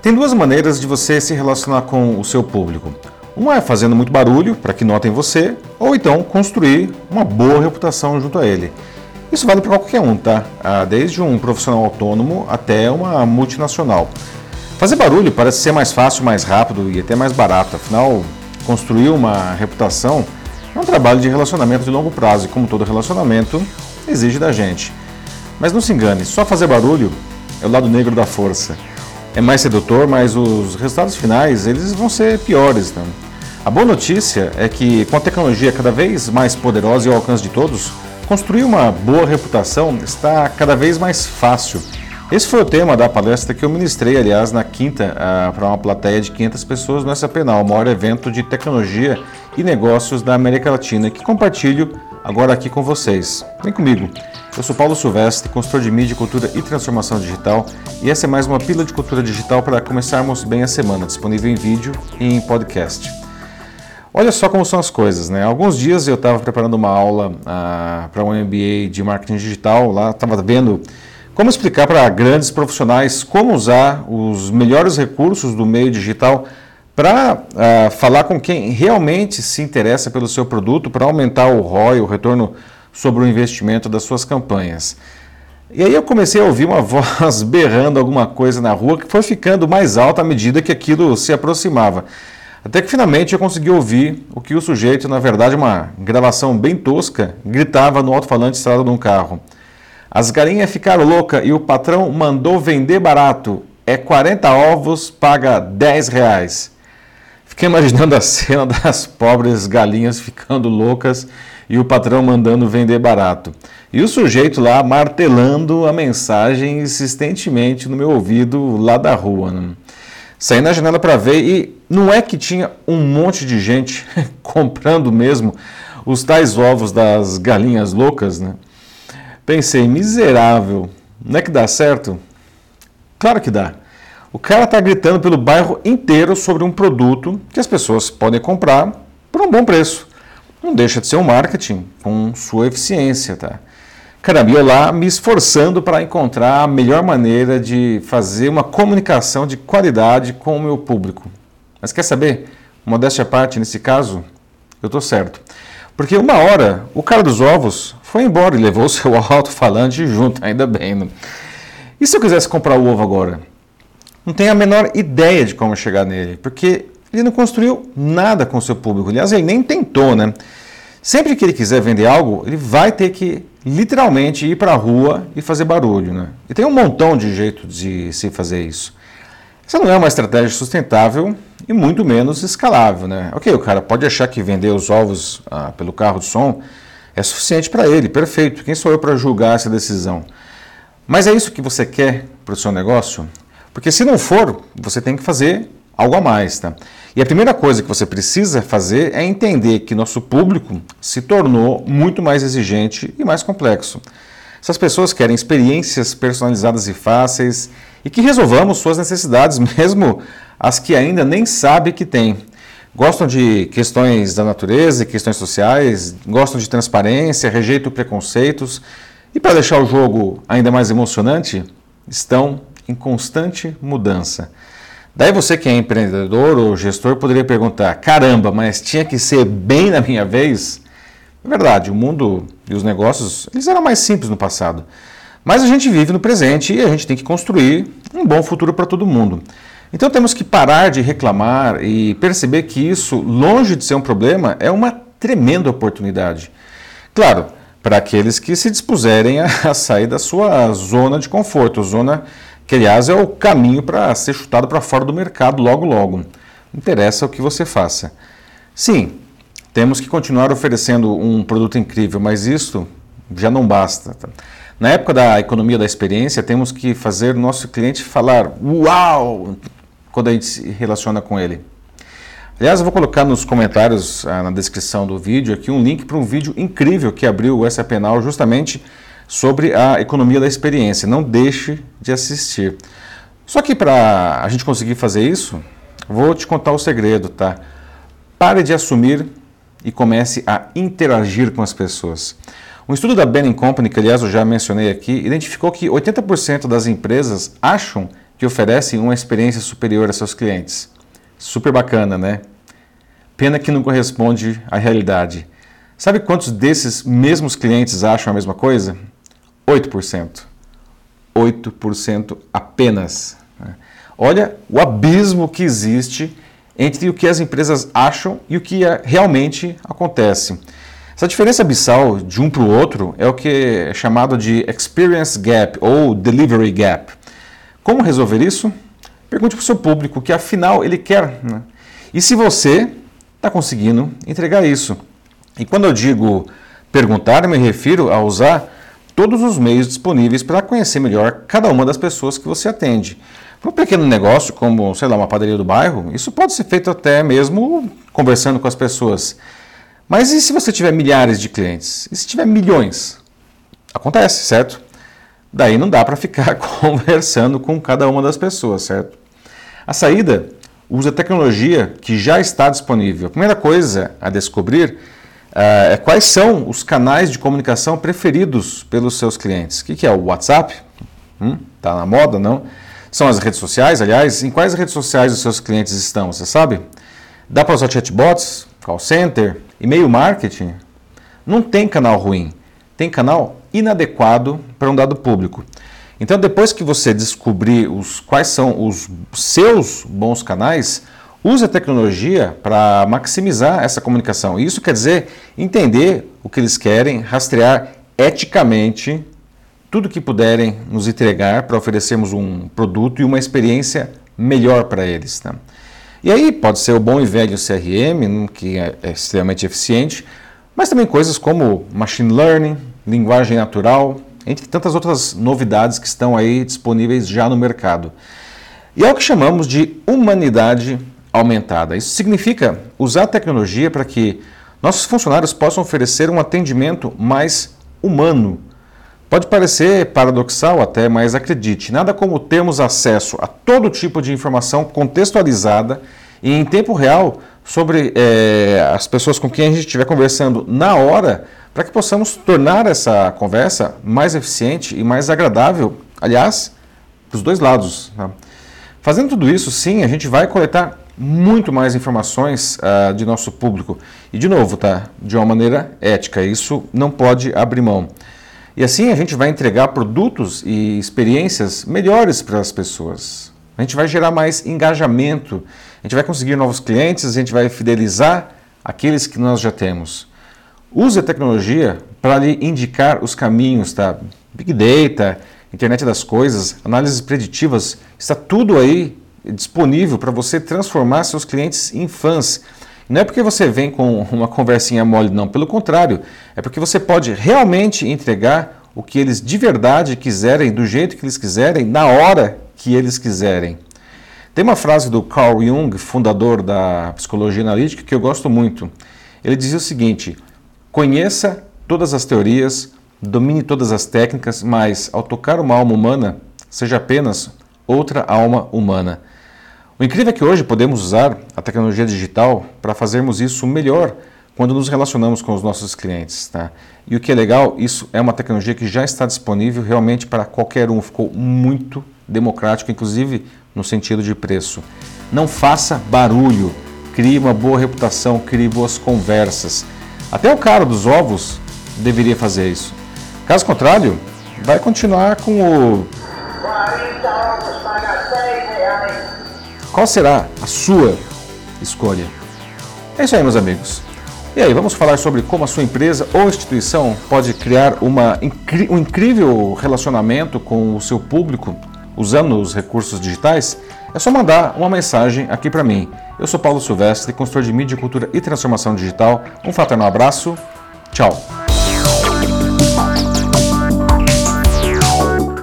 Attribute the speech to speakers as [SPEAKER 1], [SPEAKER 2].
[SPEAKER 1] Tem duas maneiras de você se relacionar com o seu público. Uma é fazendo muito barulho para que notem você, ou então construir uma boa reputação junto a ele. Isso vale para qualquer um, tá? Ah, desde um profissional autônomo até uma multinacional. Fazer barulho parece ser mais fácil, mais rápido e até mais barato. Afinal, construir uma reputação é um trabalho de relacionamento de longo prazo e, como todo relacionamento, exige da gente. Mas não se engane, só fazer barulho é o lado negro da força. É mais sedutor, mas os resultados finais eles vão ser piores. Né? A boa notícia é que, com a tecnologia cada vez mais poderosa e ao alcance de todos, construir uma boa reputação está cada vez mais fácil. Esse foi o tema da palestra que eu ministrei, aliás, na quinta, uh, para uma plateia de 500 pessoas no SAPenal, o maior evento de tecnologia e negócios da América Latina, que compartilho agora aqui com vocês. Vem comigo. Eu sou Paulo Silvestre, consultor de mídia, cultura e transformação digital, e essa é mais uma pila de cultura digital para começarmos bem a semana, disponível em vídeo e em podcast. Olha só como são as coisas, né? Alguns dias eu estava preparando uma aula uh, para um MBA de marketing digital, lá estava vendo como explicar para grandes profissionais como usar os melhores recursos do meio digital para uh, ah, falar com quem realmente se interessa pelo seu produto, para aumentar o ROI, o retorno sobre o investimento das suas campanhas. E aí eu comecei a ouvir uma voz berrando alguma coisa na rua que foi ficando mais alta à medida que aquilo se aproximava. Até que finalmente eu consegui ouvir o que o sujeito, na verdade uma gravação bem tosca, gritava no alto-falante instalado num carro. As galinhas ficaram loucas e o patrão mandou vender barato. É 40 ovos, paga 10 reais. Fiquei imaginando a cena das pobres galinhas ficando loucas e o patrão mandando vender barato. E o sujeito lá martelando a mensagem insistentemente no meu ouvido lá da rua. Né? Saí na janela para ver e não é que tinha um monte de gente comprando mesmo os tais ovos das galinhas loucas, né? Pensei, miserável, não é que dá certo? Claro que dá. O cara está gritando pelo bairro inteiro sobre um produto que as pessoas podem comprar por um bom preço. Não deixa de ser um marketing com sua eficiência, tá? Caramba, eu lá me esforçando para encontrar a melhor maneira de fazer uma comunicação de qualidade com o meu público. Mas quer saber? Modéstia à parte, nesse caso, eu estou certo. Porque uma hora o cara dos ovos foi embora e levou o seu alto-falante junto, ainda bem. Né? E se eu quisesse comprar o ovo agora? Não tenho a menor ideia de como chegar nele, porque ele não construiu nada com o seu público. Aliás, ele nem tentou, né? Sempre que ele quiser vender algo, ele vai ter que literalmente ir para a rua e fazer barulho, né? E tem um montão de jeito de se fazer isso. Essa não é uma estratégia sustentável e muito menos escalável, né? Ok, o cara pode achar que vender os ovos ah, pelo carro de som é suficiente para ele, perfeito. Quem sou eu para julgar essa decisão? Mas é isso que você quer para o seu negócio? Porque se não for, você tem que fazer algo a mais, tá? E a primeira coisa que você precisa fazer é entender que nosso público se tornou muito mais exigente e mais complexo. Essas pessoas querem experiências personalizadas e fáceis e que resolvamos suas necessidades, mesmo as que ainda nem sabe que têm. Gostam de questões da natureza e questões sociais, gostam de transparência, rejeitam preconceitos e, para deixar o jogo ainda mais emocionante, estão em constante mudança. Daí você que é empreendedor ou gestor poderia perguntar: caramba, mas tinha que ser bem na minha vez? É verdade, o mundo e os negócios eles eram mais simples no passado. Mas a gente vive no presente e a gente tem que construir um bom futuro para todo mundo. Então temos que parar de reclamar e perceber que isso, longe de ser um problema, é uma tremenda oportunidade. Claro, para aqueles que se dispuserem a sair da sua zona de conforto, zona que, aliás, é o caminho para ser chutado para fora do mercado logo logo. Interessa o que você faça. Sim, temos que continuar oferecendo um produto incrível, mas isso já não basta. Tá? Na época da economia da experiência, temos que fazer nosso cliente falar uau quando a gente se relaciona com ele. Aliás, eu vou colocar nos comentários, ah, na descrição do vídeo, aqui um link para um vídeo incrível que abriu o SAP Now justamente sobre a economia da experiência. Não deixe de assistir. Só que para a gente conseguir fazer isso, vou te contar o segredo, tá? Pare de assumir e comece a interagir com as pessoas. Um estudo da Bain Company, que aliás eu já mencionei aqui, identificou que 80% das empresas acham que oferecem uma experiência superior a seus clientes. Super bacana, né? Pena que não corresponde à realidade. Sabe quantos desses mesmos clientes acham a mesma coisa? 8%. 8% apenas. Né? Olha o abismo que existe entre o que as empresas acham e o que é, realmente acontece. Essa diferença abissal de um para o outro é o que é chamado de experience gap ou delivery gap. Como resolver isso? Pergunte para o seu público, que afinal ele quer. Né? E se você está conseguindo entregar isso. E quando eu digo perguntar, eu me refiro a usar todos os meios disponíveis para conhecer melhor cada uma das pessoas que você atende. Para um pequeno negócio, como, sei lá, uma padaria do bairro, isso pode ser feito até mesmo conversando com as pessoas. Mas e se você tiver milhares de clientes? E se tiver milhões? Acontece, certo? Daí não dá para ficar conversando com cada uma das pessoas, certo? A saída usa tecnologia que já está disponível. A primeira coisa a descobrir uh, quais são os canais de comunicação preferidos pelos seus clientes. O que, que é o WhatsApp? Hum, tá na moda, não? São as redes sociais, aliás. Em quais redes sociais os seus clientes estão, você sabe? Dá para usar chatbots, call center, e-mail marketing? Não tem canal ruim, tem canal inadequado para um dado público. Então, depois que você descobrir os, quais são os seus bons canais, use a tecnologia para maximizar essa comunicação. Isso quer dizer entender o que eles querem, rastrear eticamente tudo que puderem nos entregar para oferecermos um produto e uma experiência melhor para eles. Tá? E aí pode ser o bom e velho CRM, que é, é extremamente eficiente, mas também coisas como machine learning, linguagem natural, entre tantas outras novidades que estão aí disponíveis já no mercado. E é o que chamamos de humanidade aumentada. Isso significa usar a tecnologia para que nossos funcionários possam oferecer um atendimento mais humano Pode parecer paradoxal até, mas acredite, nada como termos acesso a todo tipo de informação contextualizada e em tempo real sobre é, as pessoas com quem a gente estiver conversando na hora, para que possamos tornar essa conversa mais eficiente e mais agradável, aliás, para os dois lados. Né? Fazendo tudo isso, sim, a gente vai coletar muito mais informações uh, de nosso público. E, de novo, tá? de uma maneira ética, isso não pode abrir mão. E assim a gente vai entregar produtos e experiências melhores para as pessoas. A gente vai gerar mais engajamento, a gente vai conseguir novos clientes, a gente vai fidelizar aqueles que nós já temos. Use a tecnologia para lhe indicar os caminhos, tá? Big Data, Internet das Coisas, análises preditivas, está tudo aí disponível para você transformar seus clientes em fãs. Não é porque você vem com uma conversinha mole, não. Pelo contrário, é porque você pode realmente entregar o que eles de verdade quiserem, do jeito que eles quiserem, na hora que eles quiserem. Tem uma frase do Carl Jung, fundador da psicologia analítica, que eu gosto muito. Ele dizia o seguinte: conheça todas as teorias, domine todas as técnicas, mas ao tocar uma alma humana, seja apenas outra alma humana. O incrível é que hoje podemos usar a tecnologia digital para fazermos isso melhor quando nos relacionamos com os nossos clientes. Tá? E o que é legal, isso é uma tecnologia que já está disponível realmente para qualquer um, ficou muito democrático, inclusive no sentido de preço. Não faça barulho, crie uma boa reputação, crie boas conversas. Até o cara dos ovos deveria fazer isso. Caso contrário, vai continuar com o qual será a sua escolha? É isso aí, meus amigos. E aí, vamos falar sobre como a sua empresa ou instituição pode criar uma, um incrível relacionamento com o seu público usando os recursos digitais? É só mandar uma mensagem aqui para mim. Eu sou Paulo Silvestre, consultor de mídia, cultura e transformação digital. Um fraternal abraço. Tchau.